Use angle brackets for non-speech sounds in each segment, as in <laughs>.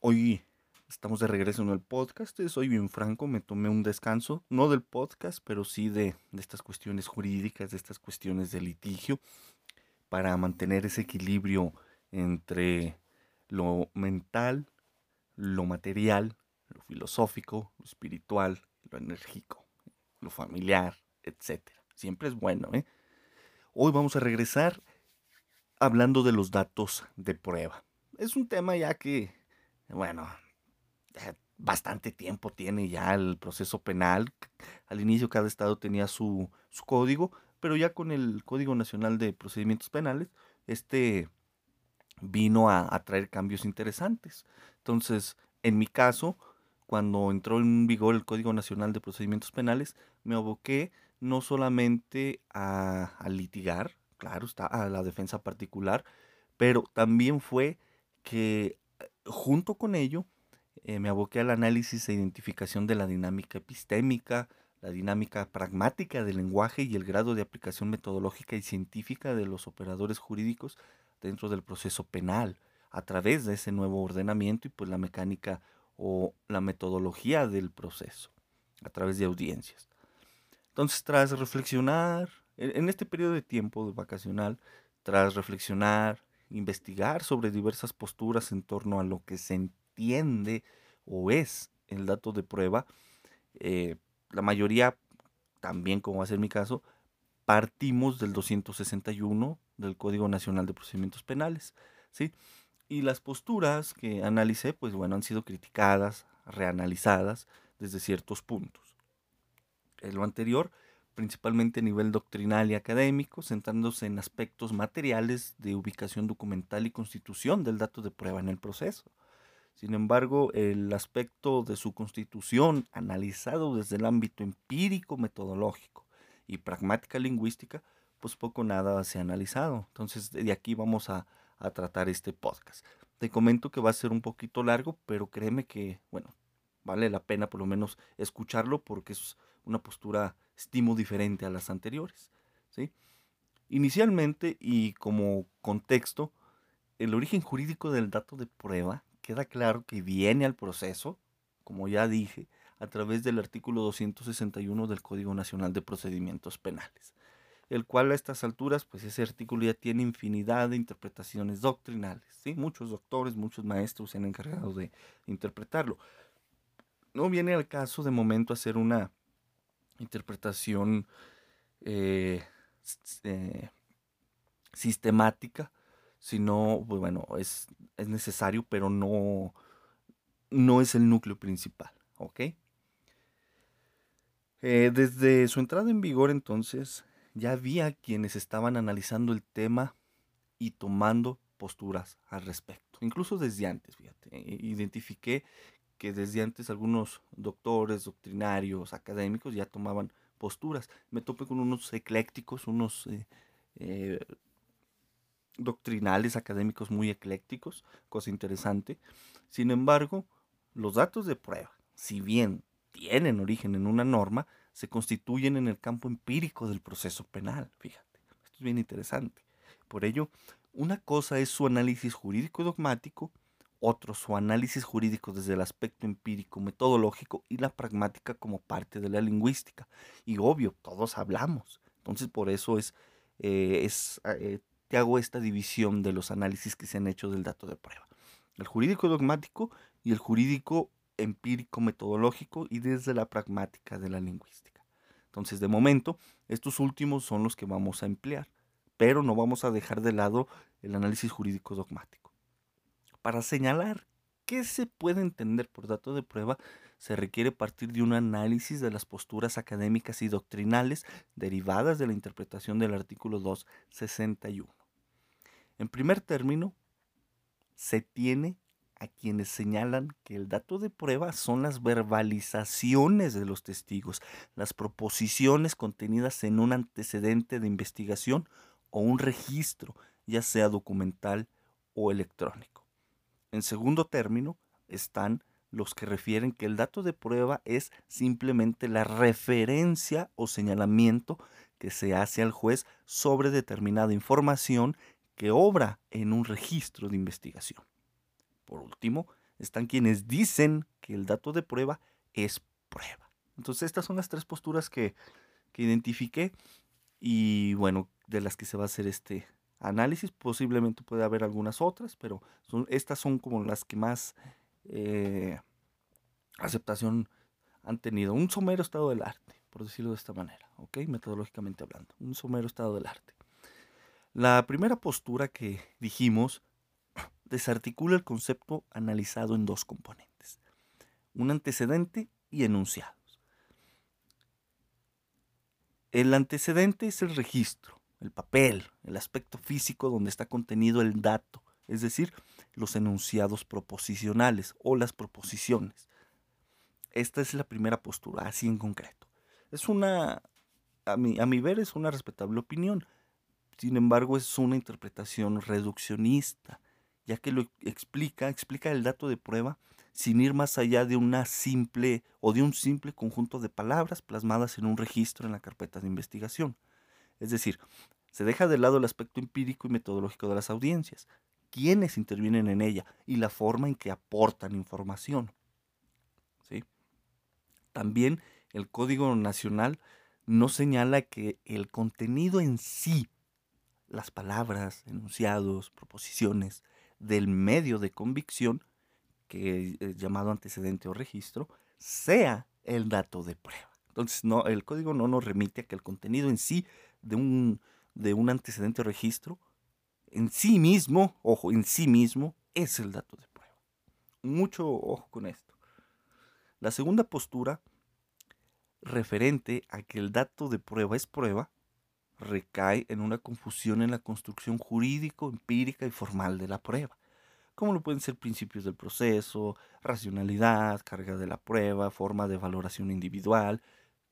Hoy estamos de regreso en el podcast. Soy bien franco, me tomé un descanso, no del podcast, pero sí de, de estas cuestiones jurídicas, de estas cuestiones de litigio, para mantener ese equilibrio entre lo mental, lo material, lo filosófico, lo espiritual, lo enérgico, lo familiar, etc. Siempre es bueno, ¿eh? Hoy vamos a regresar hablando de los datos de prueba. Es un tema ya que bueno, eh, bastante tiempo tiene ya el proceso penal. Al inicio cada estado tenía su, su código, pero ya con el Código Nacional de Procedimientos Penales, este vino a, a, traer cambios interesantes. Entonces, en mi caso, cuando entró en vigor el Código Nacional de Procedimientos Penales, me aboqué no solamente a, a litigar, claro, está a la defensa particular, pero también fue que junto con ello, eh, me aboqué al análisis e identificación de la dinámica epistémica, la dinámica pragmática del lenguaje y el grado de aplicación metodológica y científica de los operadores jurídicos dentro del proceso penal, a través de ese nuevo ordenamiento y pues la mecánica o la metodología del proceso, a través de audiencias. Entonces, tras reflexionar, en este periodo de tiempo vacacional, tras reflexionar, investigar sobre diversas posturas en torno a lo que se entiende o es el dato de prueba. Eh, la mayoría, también como va a ser mi caso, partimos del 261 del Código Nacional de Procedimientos Penales. ¿sí? Y las posturas que analicé, pues bueno, han sido criticadas, reanalizadas desde ciertos puntos. En lo anterior, principalmente a nivel doctrinal y académico, centrándose en aspectos materiales de ubicación documental y constitución del dato de prueba en el proceso. Sin embargo, el aspecto de su constitución, analizado desde el ámbito empírico, metodológico y pragmática lingüística, pues poco nada se ha analizado. Entonces, de aquí vamos a, a tratar este podcast. Te comento que va a ser un poquito largo, pero créeme que, bueno, vale la pena por lo menos escucharlo porque es una postura estimo diferente a las anteriores. ¿sí? Inicialmente y como contexto, el origen jurídico del dato de prueba queda claro que viene al proceso, como ya dije, a través del artículo 261 del Código Nacional de Procedimientos Penales, el cual a estas alturas, pues ese artículo ya tiene infinidad de interpretaciones doctrinales, ¿sí? Muchos doctores, muchos maestros se han encargado de interpretarlo. No viene al caso de momento hacer una interpretación eh, eh, sistemática, sino, pues bueno, es, es, necesario, pero no, no es el núcleo principal, ¿ok? Eh, desde su entrada en vigor entonces, ya había quienes estaban analizando el tema y tomando posturas al respecto, incluso desde antes, fíjate, identifiqué que desde antes algunos doctores, doctrinarios, académicos ya tomaban posturas. Me topé con unos eclécticos, unos eh, eh, doctrinales académicos muy eclécticos, cosa interesante. Sin embargo, los datos de prueba, si bien tienen origen en una norma, se constituyen en el campo empírico del proceso penal. Fíjate, esto es bien interesante. Por ello, una cosa es su análisis jurídico dogmático, otro su análisis jurídico desde el aspecto empírico metodológico y la pragmática como parte de la lingüística. Y obvio, todos hablamos. Entonces por eso es, eh, es eh, te hago esta división de los análisis que se han hecho del dato de prueba. El jurídico dogmático y el jurídico empírico metodológico y desde la pragmática de la lingüística. Entonces, de momento, estos últimos son los que vamos a emplear, pero no vamos a dejar de lado el análisis jurídico dogmático. Para señalar qué se puede entender por dato de prueba, se requiere partir de un análisis de las posturas académicas y doctrinales derivadas de la interpretación del artículo 261. En primer término, se tiene a quienes señalan que el dato de prueba son las verbalizaciones de los testigos, las proposiciones contenidas en un antecedente de investigación o un registro, ya sea documental o electrónico. En segundo término, están los que refieren que el dato de prueba es simplemente la referencia o señalamiento que se hace al juez sobre determinada información que obra en un registro de investigación. Por último, están quienes dicen que el dato de prueba es prueba. Entonces estas son las tres posturas que, que identifiqué y bueno, de las que se va a hacer este análisis. Posiblemente puede haber algunas otras, pero estas son como las que más eh, aceptación han tenido. Un somero estado del arte, por decirlo de esta manera, ¿ok? Metodológicamente hablando, un somero estado del arte. La primera postura que dijimos <clears throat> desarticula el concepto analizado en dos componentes, un antecedente y enunciados. El antecedente es el registro, el papel, el aspecto físico donde está contenido el dato, es decir, los enunciados proposicionales o las proposiciones. Esta es la primera postura, así en concreto. Es una, a mi, a mi ver, es una respetable opinión. Sin embargo, es una interpretación reduccionista, ya que lo explica, explica el dato de prueba sin ir más allá de una simple o de un simple conjunto de palabras plasmadas en un registro en la carpeta de investigación. Es decir, se deja de lado el aspecto empírico y metodológico de las audiencias, quiénes intervienen en ella y la forma en que aportan información. ¿Sí? También el Código Nacional no señala que el contenido en sí las palabras, enunciados, proposiciones del medio de convicción, que es llamado antecedente o registro, sea el dato de prueba. Entonces, no, el código no nos remite a que el contenido en sí de un, de un antecedente registro, en sí mismo, ojo, en sí mismo, es el dato de prueba. Mucho ojo con esto. La segunda postura, referente a que el dato de prueba es prueba, recae en una confusión en la construcción jurídico, empírica y formal de la prueba, como lo pueden ser principios del proceso, racionalidad, carga de la prueba, forma de valoración individual,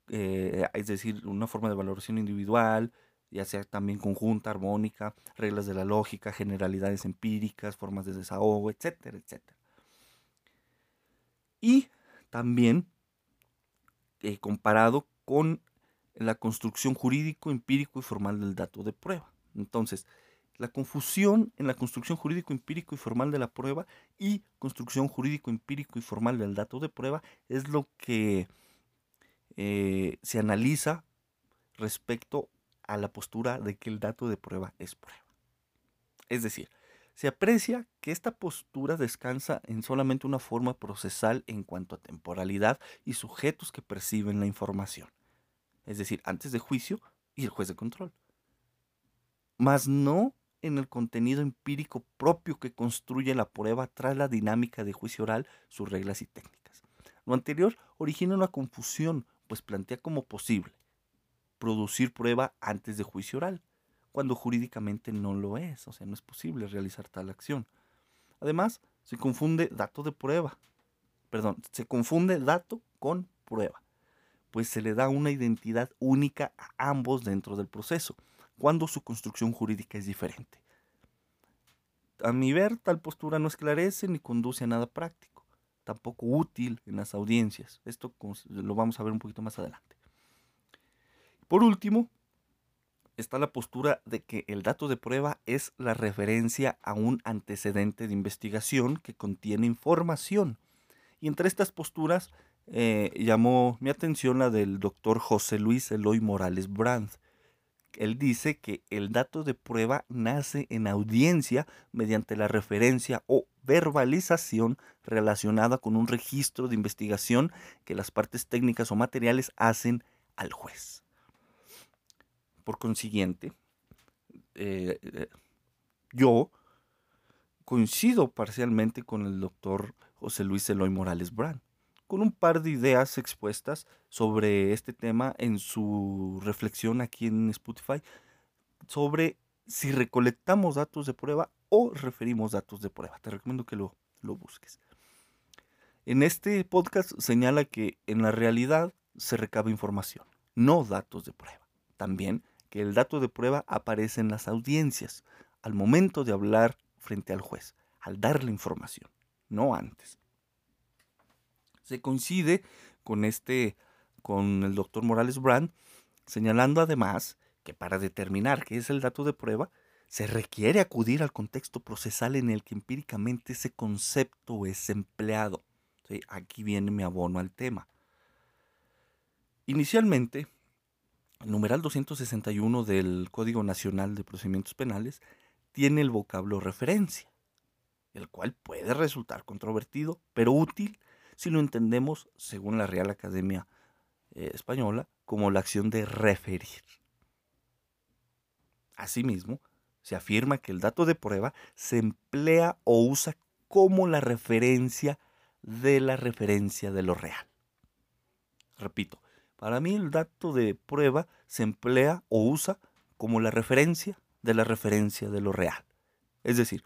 eh, es decir, una forma de valoración individual, ya sea también conjunta, armónica, reglas de la lógica, generalidades empíricas, formas de desahogo, etcétera, etcétera. Y también eh, comparado con la construcción jurídico, empírico y formal del dato de prueba. Entonces, la confusión en la construcción jurídico, empírico y formal de la prueba y construcción jurídico, empírico y formal del dato de prueba es lo que eh, se analiza respecto a la postura de que el dato de prueba es prueba. Es decir, se aprecia que esta postura descansa en solamente una forma procesal en cuanto a temporalidad y sujetos que perciben la información es decir, antes de juicio y el juez de control. Mas no en el contenido empírico propio que construye la prueba tras la dinámica de juicio oral, sus reglas y técnicas. Lo anterior origina una confusión, pues plantea como posible producir prueba antes de juicio oral, cuando jurídicamente no lo es, o sea, no es posible realizar tal acción. Además, se confunde dato de prueba, perdón, se confunde dato con prueba pues se le da una identidad única a ambos dentro del proceso, cuando su construcción jurídica es diferente. A mi ver, tal postura no esclarece ni conduce a nada práctico, tampoco útil en las audiencias. Esto lo vamos a ver un poquito más adelante. Por último, está la postura de que el dato de prueba es la referencia a un antecedente de investigación que contiene información. Y entre estas posturas eh, llamó mi atención la del doctor José Luis Eloy Morales Brand. Él dice que el dato de prueba nace en audiencia mediante la referencia o verbalización relacionada con un registro de investigación que las partes técnicas o materiales hacen al juez. Por consiguiente, eh, eh, yo coincido parcialmente con el doctor José Luis Eloy Morales Brand, con un par de ideas expuestas sobre este tema en su reflexión aquí en Spotify, sobre si recolectamos datos de prueba o referimos datos de prueba. Te recomiendo que lo, lo busques. En este podcast señala que en la realidad se recaba información, no datos de prueba. También que el dato de prueba aparece en las audiencias, al momento de hablar frente al juez, al darle información, no antes. Se coincide con este, con el doctor Morales Brand, señalando además que para determinar qué es el dato de prueba, se requiere acudir al contexto procesal en el que empíricamente ese concepto es empleado. Aquí viene mi abono al tema. Inicialmente, el numeral 261 del Código Nacional de Procedimientos Penales tiene el vocablo referencia, el cual puede resultar controvertido, pero útil si lo entendemos, según la Real Academia eh, Española, como la acción de referir. Asimismo, se afirma que el dato de prueba se emplea o usa como la referencia de la referencia de lo real. Repito, para mí el dato de prueba se emplea o usa como la referencia de la referencia de lo real. Es decir,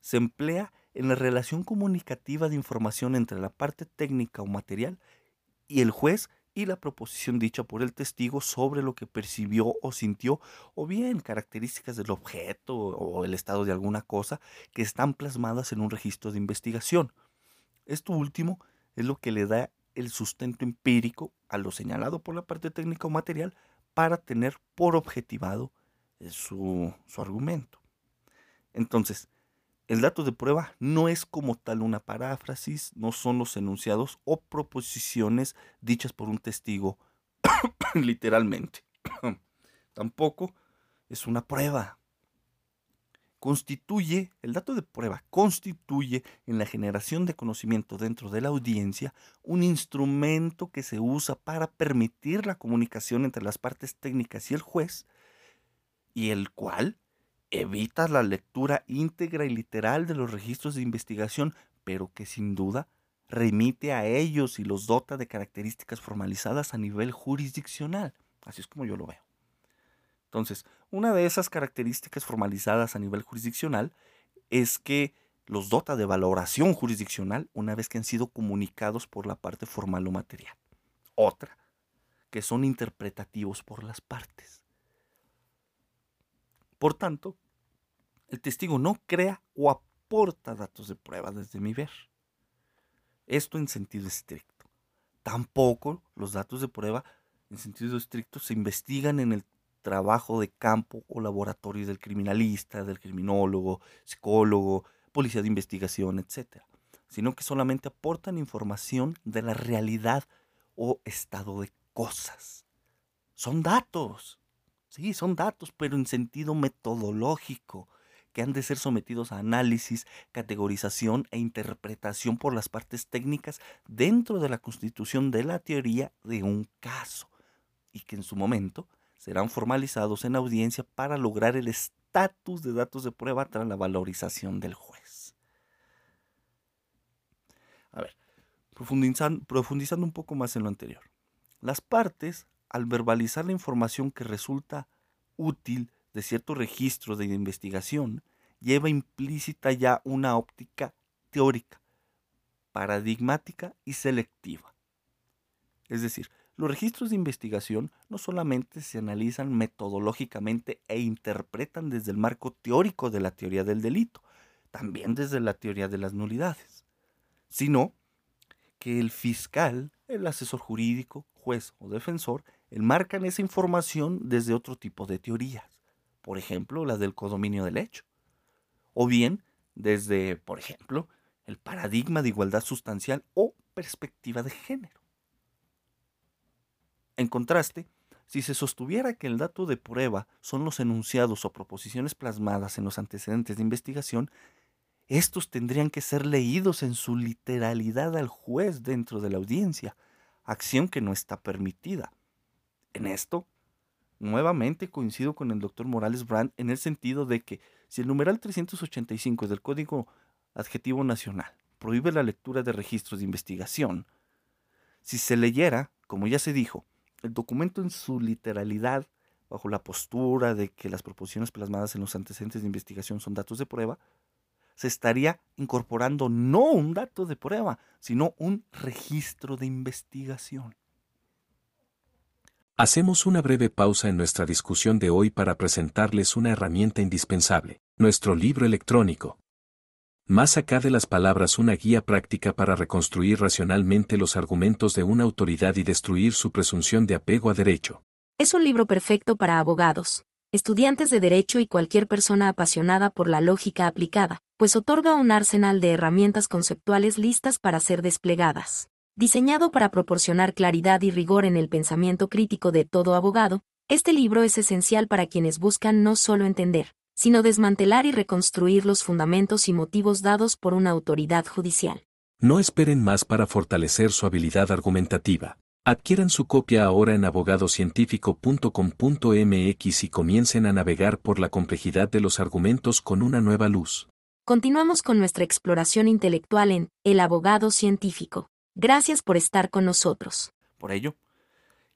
se emplea en la relación comunicativa de información entre la parte técnica o material y el juez y la proposición dicha por el testigo sobre lo que percibió o sintió, o bien características del objeto o el estado de alguna cosa que están plasmadas en un registro de investigación. Esto último es lo que le da el sustento empírico a lo señalado por la parte técnica o material para tener por objetivado eh, su, su argumento. Entonces, el dato de prueba no es como tal una paráfrasis, no son los enunciados o proposiciones dichas por un testigo <coughs> literalmente. <coughs> Tampoco es una prueba, constituye, el dato de prueba constituye en la generación de conocimiento dentro de la audiencia un instrumento que se usa para permitir la comunicación entre las partes técnicas y el juez, y el cual evita la lectura íntegra y literal de los registros de investigación, pero que sin duda remite a ellos y los dota de características formalizadas a nivel jurisdiccional. Así es como yo lo veo. Entonces, una de esas características formalizadas a nivel jurisdiccional es que los dota de valoración jurisdiccional una vez que han sido comunicados por la parte formal o material. Otra, que son interpretativos por las partes. Por tanto, el testigo no crea o aporta datos de prueba desde mi ver. Esto en sentido estricto. Tampoco los datos de prueba en sentido estricto se investigan en el trabajo de campo o laboratorio del criminalista, del criminólogo, psicólogo, policía de investigación, etc. Sino que solamente aportan información de la realidad o estado de cosas. Son datos. Sí, son datos, pero en sentido metodológico, que han de ser sometidos a análisis, categorización e interpretación por las partes técnicas dentro de la constitución de la teoría de un caso, y que en su momento serán formalizados en audiencia para lograr el estatus de datos de prueba tras la valorización del juez. A ver, profundizando, profundizando un poco más en lo anterior. Las partes, al verbalizar la información que resulta útil de cierto registro de investigación, lleva implícita ya una óptica teórica, paradigmática y selectiva. Es decir, los registros de investigación no solamente se analizan metodológicamente e interpretan desde el marco teórico de la teoría del delito, también desde la teoría de las nulidades, sino que el fiscal, el asesor jurídico, juez o defensor enmarcan esa información desde otro tipo de teorías. por ejemplo, la del codominio del hecho. O bien desde, por ejemplo, el paradigma de igualdad sustancial o perspectiva de género. En contraste, si se sostuviera que el dato de prueba son los enunciados o proposiciones plasmadas en los antecedentes de investigación, estos tendrían que ser leídos en su literalidad al juez dentro de la audiencia, acción que no está permitida. En esto, nuevamente coincido con el doctor Morales Brand en el sentido de que si el numeral 385 del Código Adjetivo Nacional prohíbe la lectura de registros de investigación, si se leyera, como ya se dijo, el documento en su literalidad, bajo la postura de que las proposiciones plasmadas en los antecedentes de investigación son datos de prueba, se estaría incorporando no un dato de prueba, sino un registro de investigación. Hacemos una breve pausa en nuestra discusión de hoy para presentarles una herramienta indispensable, nuestro libro electrónico. Más acá de las palabras una guía práctica para reconstruir racionalmente los argumentos de una autoridad y destruir su presunción de apego a derecho. Es un libro perfecto para abogados, estudiantes de derecho y cualquier persona apasionada por la lógica aplicada, pues otorga un arsenal de herramientas conceptuales listas para ser desplegadas. Diseñado para proporcionar claridad y rigor en el pensamiento crítico de todo abogado, este libro es esencial para quienes buscan no solo entender, sino desmantelar y reconstruir los fundamentos y motivos dados por una autoridad judicial. No esperen más para fortalecer su habilidad argumentativa. Adquieran su copia ahora en abogadocientífico.com.mx y comiencen a navegar por la complejidad de los argumentos con una nueva luz. Continuamos con nuestra exploración intelectual en El abogado científico. Gracias por estar con nosotros. Por ello,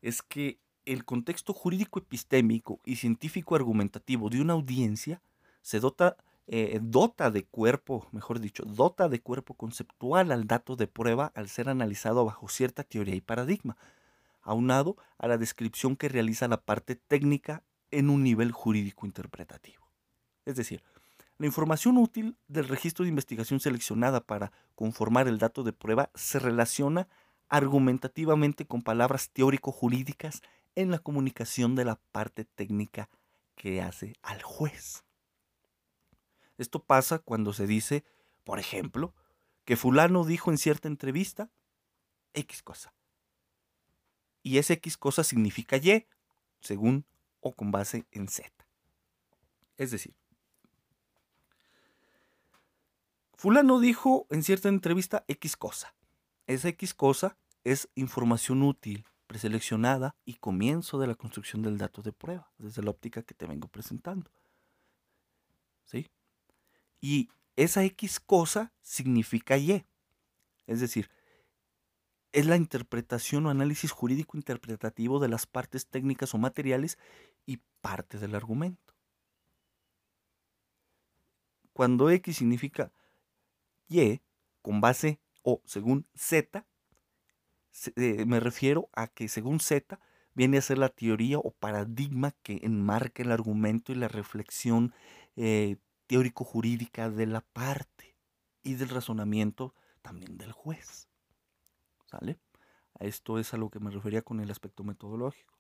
es que el contexto jurídico epistémico y científico argumentativo de una audiencia se dota, eh, dota de cuerpo, mejor dicho, dota de cuerpo conceptual al dato de prueba al ser analizado bajo cierta teoría y paradigma, aunado a la descripción que realiza la parte técnica en un nivel jurídico interpretativo. Es decir, la información útil del registro de investigación seleccionada para conformar el dato de prueba se relaciona argumentativamente con palabras teórico-jurídicas en la comunicación de la parte técnica que hace al juez. Esto pasa cuando se dice, por ejemplo, que fulano dijo en cierta entrevista X cosa. Y ese X cosa significa Y, según o con base en Z. Es decir, Fulano dijo en cierta entrevista X cosa. Esa X cosa es información útil, preseleccionada y comienzo de la construcción del dato de prueba, desde la óptica que te vengo presentando. ¿Sí? Y esa X cosa significa Y. Es decir, es la interpretación o análisis jurídico interpretativo de las partes técnicas o materiales y parte del argumento. Cuando X significa y con base o según Z, eh, me refiero a que según Z viene a ser la teoría o paradigma que enmarca el argumento y la reflexión eh, teórico-jurídica de la parte y del razonamiento también del juez. ¿Sale? Esto es a lo que me refería con el aspecto metodológico.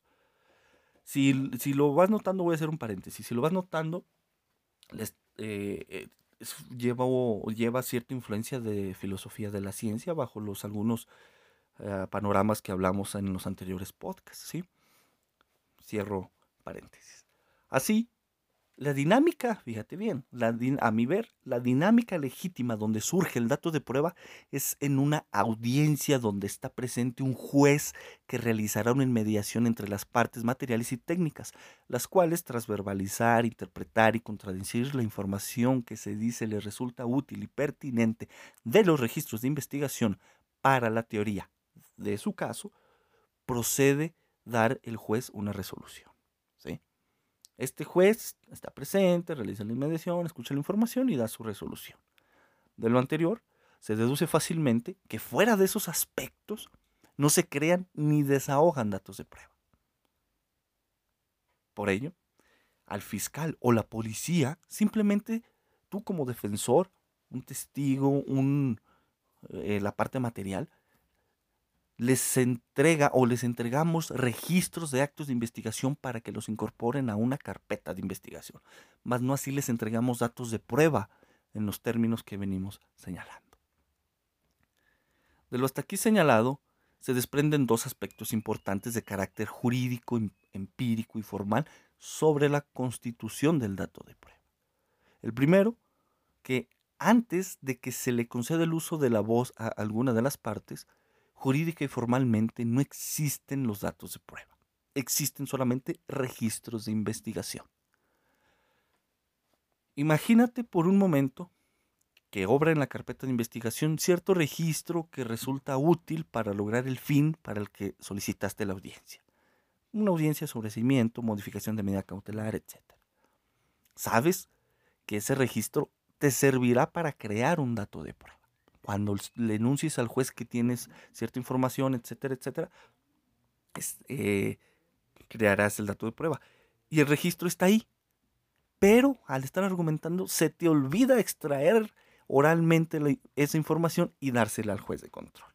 Si, si lo vas notando, voy a hacer un paréntesis. Si lo vas notando, les, eh, lleva, lleva cierta influencia de filosofía de la ciencia bajo los algunos eh, panoramas que hablamos en los anteriores podcasts, ¿sí? Cierro paréntesis. Así, la dinámica, fíjate bien, a mi ver, la dinámica legítima donde surge el dato de prueba es en una audiencia donde está presente un juez que realizará una mediación entre las partes materiales y técnicas, las cuales tras verbalizar, interpretar y contradecir la información que se dice le resulta útil y pertinente de los registros de investigación para la teoría de su caso, procede dar el juez una resolución. Este juez está presente, realiza la inmediación, escucha la información y da su resolución. De lo anterior, se deduce fácilmente que fuera de esos aspectos no se crean ni desahogan datos de prueba. Por ello, al fiscal o la policía, simplemente tú como defensor, un testigo, un, eh, la parte material, les entrega o les entregamos registros de actos de investigación para que los incorporen a una carpeta de investigación. Más no así les entregamos datos de prueba en los términos que venimos señalando. De lo hasta aquí señalado, se desprenden dos aspectos importantes de carácter jurídico, em, empírico y formal sobre la constitución del dato de prueba. El primero, que antes de que se le conceda el uso de la voz a alguna de las partes, jurídica y formalmente no existen los datos de prueba. Existen solamente registros de investigación. Imagínate por un momento que obra en la carpeta de investigación cierto registro que resulta útil para lograr el fin para el que solicitaste la audiencia. Una audiencia sobre seguimiento, modificación de medida cautelar, etc. Sabes que ese registro te servirá para crear un dato de prueba cuando le enuncies al juez que tienes cierta información, etcétera, etcétera, eh, crearás el dato de prueba. Y el registro está ahí. Pero al estar argumentando, se te olvida extraer oralmente esa información y dársela al juez de control.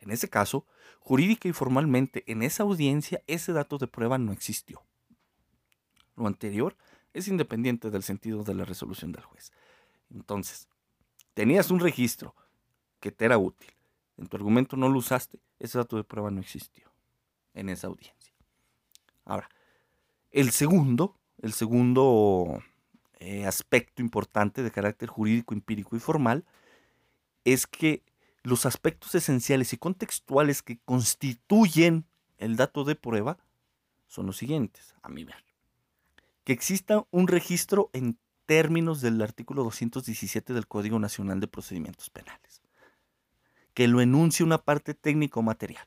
En ese caso, jurídica y formalmente, en esa audiencia, ese dato de prueba no existió. Lo anterior es independiente del sentido de la resolución del juez. Entonces, tenías un registro que te era útil, en tu argumento no lo usaste, ese dato de prueba no existió en esa audiencia. Ahora, el segundo, el segundo eh, aspecto importante de carácter jurídico, empírico y formal es que los aspectos esenciales y contextuales que constituyen el dato de prueba son los siguientes, a mi ver. Que exista un registro en términos del artículo 217 del Código Nacional de Procedimientos Penales. Que lo enuncie una parte técnico-material.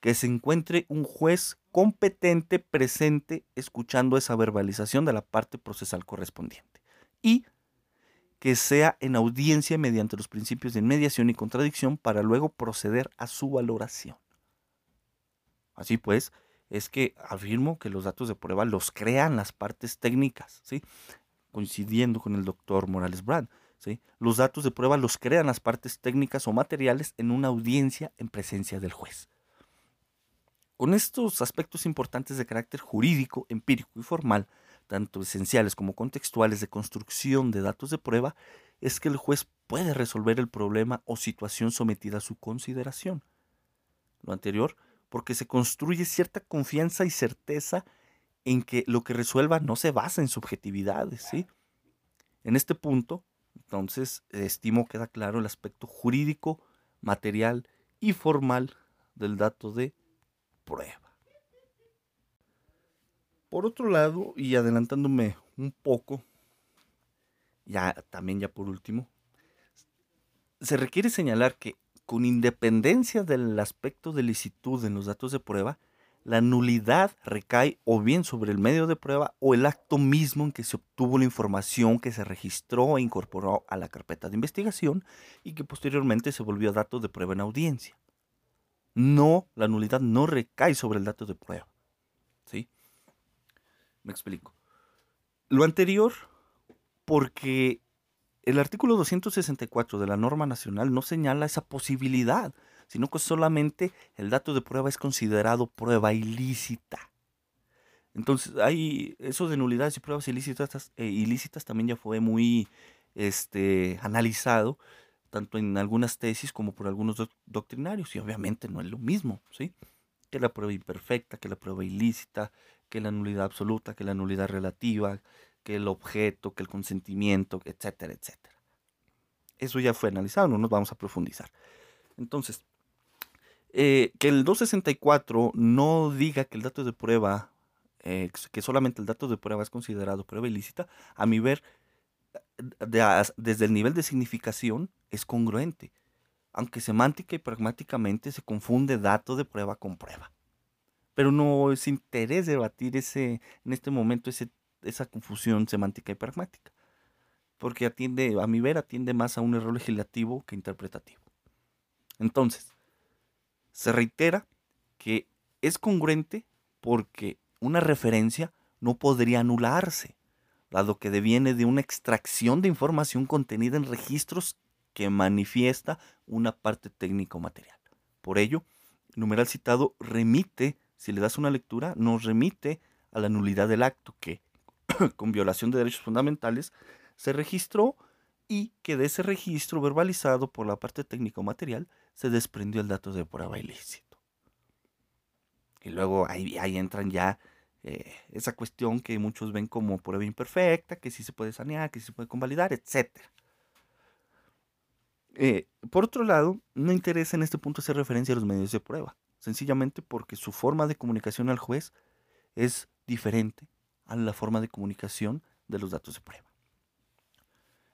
Que se encuentre un juez competente presente escuchando esa verbalización de la parte procesal correspondiente. Y que sea en audiencia mediante los principios de mediación y contradicción para luego proceder a su valoración. Así pues, es que afirmo que los datos de prueba los crean las partes técnicas, ¿sí? Coincidiendo con el doctor Morales Brand. ¿sí? Los datos de prueba los crean las partes técnicas o materiales en una audiencia en presencia del juez. Con estos aspectos importantes de carácter jurídico, empírico y formal, tanto esenciales como contextuales de construcción de datos de prueba, es que el juez puede resolver el problema o situación sometida a su consideración. Lo anterior, porque se construye cierta confianza y certeza en que lo que resuelva no se basa en subjetividades, ¿sí? En este punto, entonces, estimo queda claro el aspecto jurídico, material y formal del dato de prueba. Por otro lado, y adelantándome un poco, ya también ya por último, se requiere señalar que con independencia del aspecto de licitud en los datos de prueba, la nulidad recae o bien sobre el medio de prueba o el acto mismo en que se obtuvo la información que se registró e incorporó a la carpeta de investigación y que posteriormente se volvió dato de prueba en audiencia. No, la nulidad no recae sobre el dato de prueba. ¿Sí? Me explico. Lo anterior, porque el artículo 264 de la norma nacional no señala esa posibilidad sino que solamente el dato de prueba es considerado prueba ilícita. Entonces, hay eso de nulidades y pruebas ilícitas, eh, ilícitas también ya fue muy este, analizado, tanto en algunas tesis como por algunos doctrinarios, y obviamente no es lo mismo, ¿sí? Que la prueba imperfecta, que la prueba ilícita, que la nulidad absoluta, que la nulidad relativa, que el objeto, que el consentimiento, etcétera, etcétera. Eso ya fue analizado, no nos vamos a profundizar. Entonces, eh, que el 264 no diga que el dato de prueba, eh, que solamente el dato de prueba es considerado prueba ilícita, a mi ver, desde el nivel de significación es congruente, aunque semántica y pragmáticamente se confunde dato de prueba con prueba. Pero no es interés debatir ese, en este momento ese, esa confusión semántica y pragmática, porque atiende, a mi ver, atiende más a un error legislativo que interpretativo. Entonces, se reitera que es congruente porque una referencia no podría anularse, dado que deviene de una extracción de información contenida en registros que manifiesta una parte técnico material. Por ello, el numeral citado remite, si le das una lectura, nos remite a la nulidad del acto que, <coughs> con violación de derechos fundamentales, se registró y que de ese registro verbalizado por la parte técnico material se desprendió el dato de prueba ilícito. Y luego ahí, ahí entran ya eh, esa cuestión que muchos ven como prueba imperfecta, que sí se puede sanear, que sí se puede convalidar, etc. Eh, por otro lado, no interesa en este punto hacer referencia a los medios de prueba, sencillamente porque su forma de comunicación al juez es diferente a la forma de comunicación de los datos de prueba.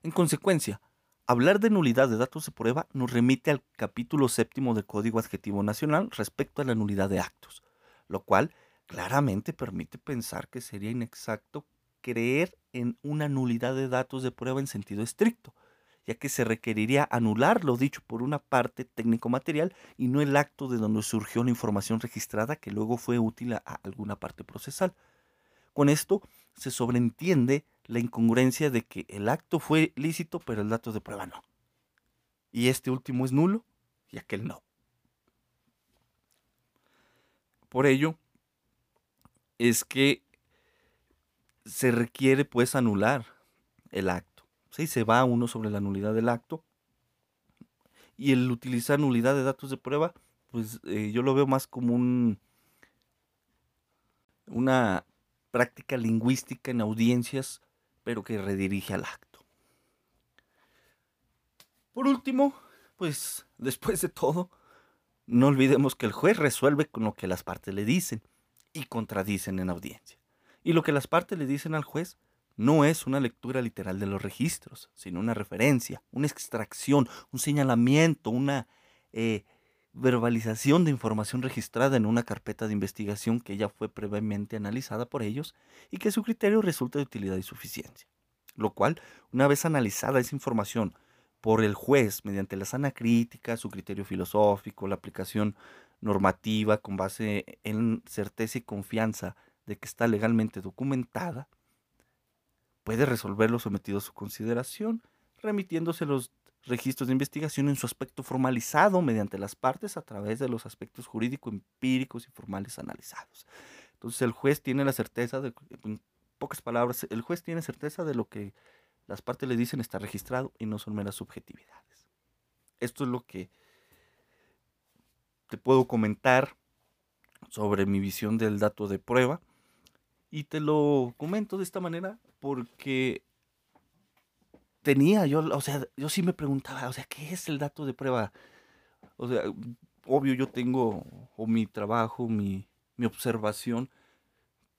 En consecuencia, hablar de nulidad de datos de prueba nos remite al capítulo séptimo del Código Adjetivo Nacional respecto a la nulidad de actos, lo cual claramente permite pensar que sería inexacto creer en una nulidad de datos de prueba en sentido estricto, ya que se requeriría anular lo dicho por una parte técnico-material y no el acto de donde surgió la información registrada que luego fue útil a alguna parte procesal. Con esto se sobreentiende la incongruencia de que el acto fue lícito pero el dato de prueba no. Y este último es nulo y aquel no. Por ello, es que se requiere pues anular el acto. ¿sí? Se va uno sobre la nulidad del acto. Y el utilizar nulidad de datos de prueba, pues eh, yo lo veo más como un, una práctica lingüística en audiencias, pero que redirige al acto. Por último, pues después de todo, no olvidemos que el juez resuelve con lo que las partes le dicen y contradicen en audiencia. Y lo que las partes le dicen al juez no es una lectura literal de los registros, sino una referencia, una extracción, un señalamiento, una eh, verbalización de información registrada en una carpeta de investigación que ya fue previamente analizada por ellos y que su criterio resulta de utilidad y suficiencia. Lo cual, una vez analizada esa información por el juez mediante la sana crítica, su criterio filosófico, la aplicación normativa con base en certeza y confianza de que está legalmente documentada, puede resolver lo sometido a su consideración, remitiéndose los registros de investigación en su aspecto formalizado mediante las partes a través de los aspectos jurídico, empíricos y formales analizados. Entonces el juez tiene la certeza, de, en pocas palabras, el juez tiene certeza de lo que las partes le dicen está registrado y no son meras subjetividades. Esto es lo que te puedo comentar sobre mi visión del dato de prueba. Y te lo comento de esta manera porque tenía yo, o sea, yo sí me preguntaba, o sea, ¿qué es el dato de prueba? O sea, obvio yo tengo, o mi trabajo, mi, mi observación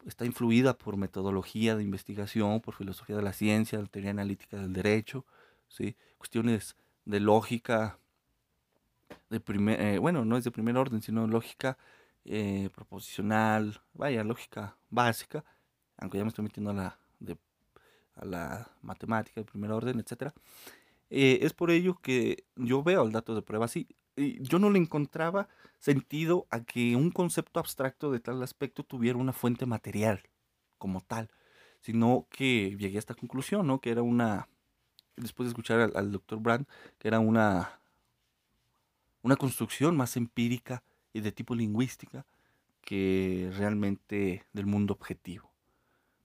está influida por metodología de investigación, por filosofía de la ciencia, teoría analítica del derecho, ¿sí? cuestiones de lógica, de primer, eh, bueno, no es de primer orden, sino lógica eh, proposicional, vaya, lógica básica, aunque ya me estoy metiendo a la, a la matemática de primer orden, etc. Eh, es por ello que yo veo el dato de prueba así. yo no le encontraba sentido a que un concepto abstracto de tal aspecto tuviera una fuente material como tal, sino que llegué a esta conclusión, ¿no? Que era una, después de escuchar al, al doctor Brand, que era una una construcción más empírica y de tipo lingüística que realmente del mundo objetivo,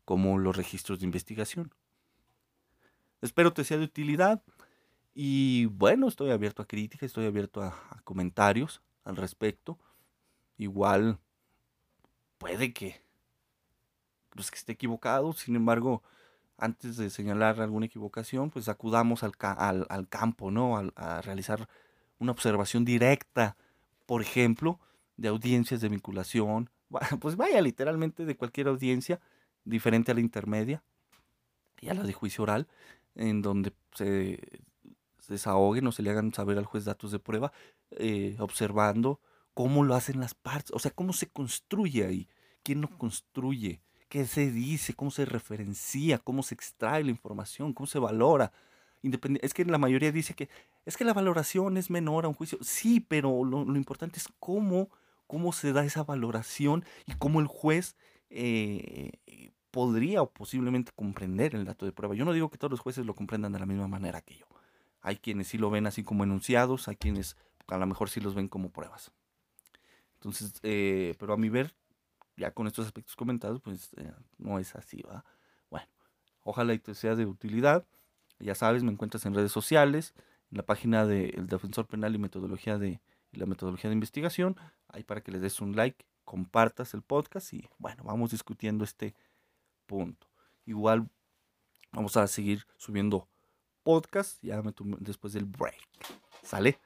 como los registros de investigación. Espero te sea de utilidad y bueno, estoy abierto a críticas, estoy abierto a, comentarios al respecto. Igual puede que, pues, que esté equivocado, sin embargo, antes de señalar alguna equivocación, pues acudamos al, al, campo, ¿no? a realizar una observación directa, por ejemplo, de audiencias de vinculación, <laughs> pues vaya literalmente de cualquier audiencia diferente a la intermedia y a la de juicio oral, en donde se, desahoguen o se le hagan saber al juez datos de prueba, eh, observando cómo lo hacen las partes, o sea, cómo se construye ahí, quién lo construye, qué se dice, cómo se referencia, cómo se extrae la información, cómo se valora es que la mayoría dice que es que la valoración es menor a un juicio. Sí, pero lo, importante es cómo, cómo se da esa valoración y cómo el juez eh, podría o posiblemente comprender el dato de prueba. Yo no digo que todos los jueces lo comprendan de la misma manera que yo. Hay quienes sí lo ven así como enunciados, hay quienes a lo mejor sí los ven como pruebas. Entonces, eh, pero a mi ver, ya con estos aspectos comentados, pues eh, no es así, ¿va? Bueno, ojalá y te sea de utilidad. Ya sabes, me encuentras en redes sociales, en la página del Defensor Penal y Metodología de y la metodología de investigación, ahí para que le des un like, compartas el podcast y bueno, vamos discutiendo este punto. Igual vamos a seguir subiendo podcast ya después del break. ¿Sale?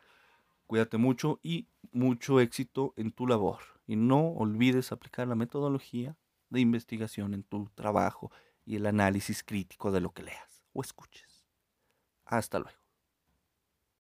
Cuídate mucho y mucho éxito en tu labor. Y no olvides aplicar la metodología de investigación en tu trabajo y el análisis crítico de lo que leas o escuches. Hasta luego.